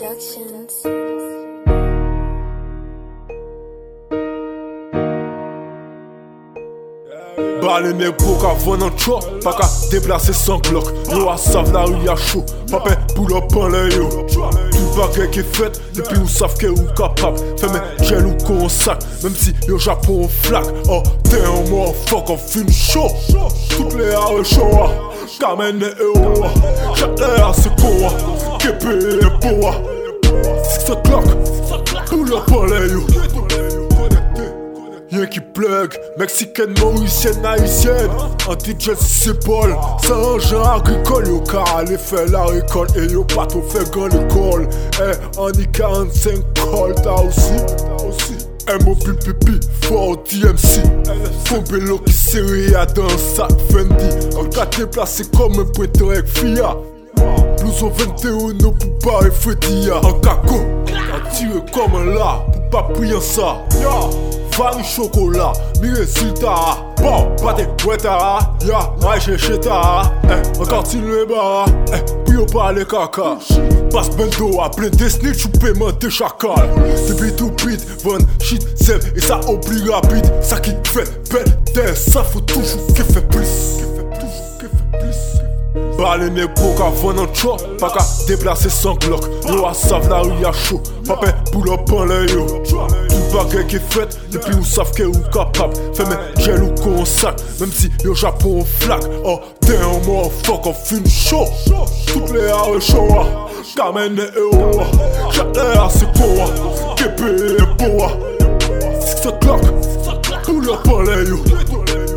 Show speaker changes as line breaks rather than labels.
Productions.
Ba le nek pou ka vwen nan chwa Pa ka deplase san glok Yo a sav la ya chou Pape pou la pan le yo. Tout bagay ki fet Depi ou sav ke ou kapap. Feme gel ou kon sak Mem si yo japon flak. Oh damn motherfucker fin show. Tout le a e show a Kamen ne e o a. Chak le a se ko a Kepe e po a Six o'clock Pou la pan le yo Y'en qui plug, mexicaine, mauricienne, haïtienne. Anti-jet c'est Paul, c'est un genre agricole. Yo car aller faire la récolte. Et yo pas tout fait grand l'école. Eh, en y 45 col, t'as aussi, t'as aussi. M.O.P. pipi, fort DMC Fon bélo qui serré à dans un sac Fendi. En cas déplacé comme un pointeur avec FIA. Blouson 21 no pou ba e Freddy ya Tire comme un la Pou pa priyan sa Ya, vari chokola Mi rezultat a Bon, pate weta a Ya, may cheche ta. A Eh, an continue ba a Eh, pou yo pale kaka Pas bendo a plen desni choupe man de chakal Depi tout van shit, sev E sa obli rapide, sa ki te fe bel Den, sa faut toujou ke fe plis Ba le nek pou ka vwen nan chwa Pa ka deplase san glok Yo a sav la ou ya chou Pape pou la pan le yo. Tout bagay ki fet Depi ou sav ke ou kapap Feme gel ou kon sak Mem si yo japon flak Oh damn motherfucker fin show Tout le a e show a Kamen ne e o a Chak le a se ko a Kepe e po a Six o'clock. Pou la pan le yo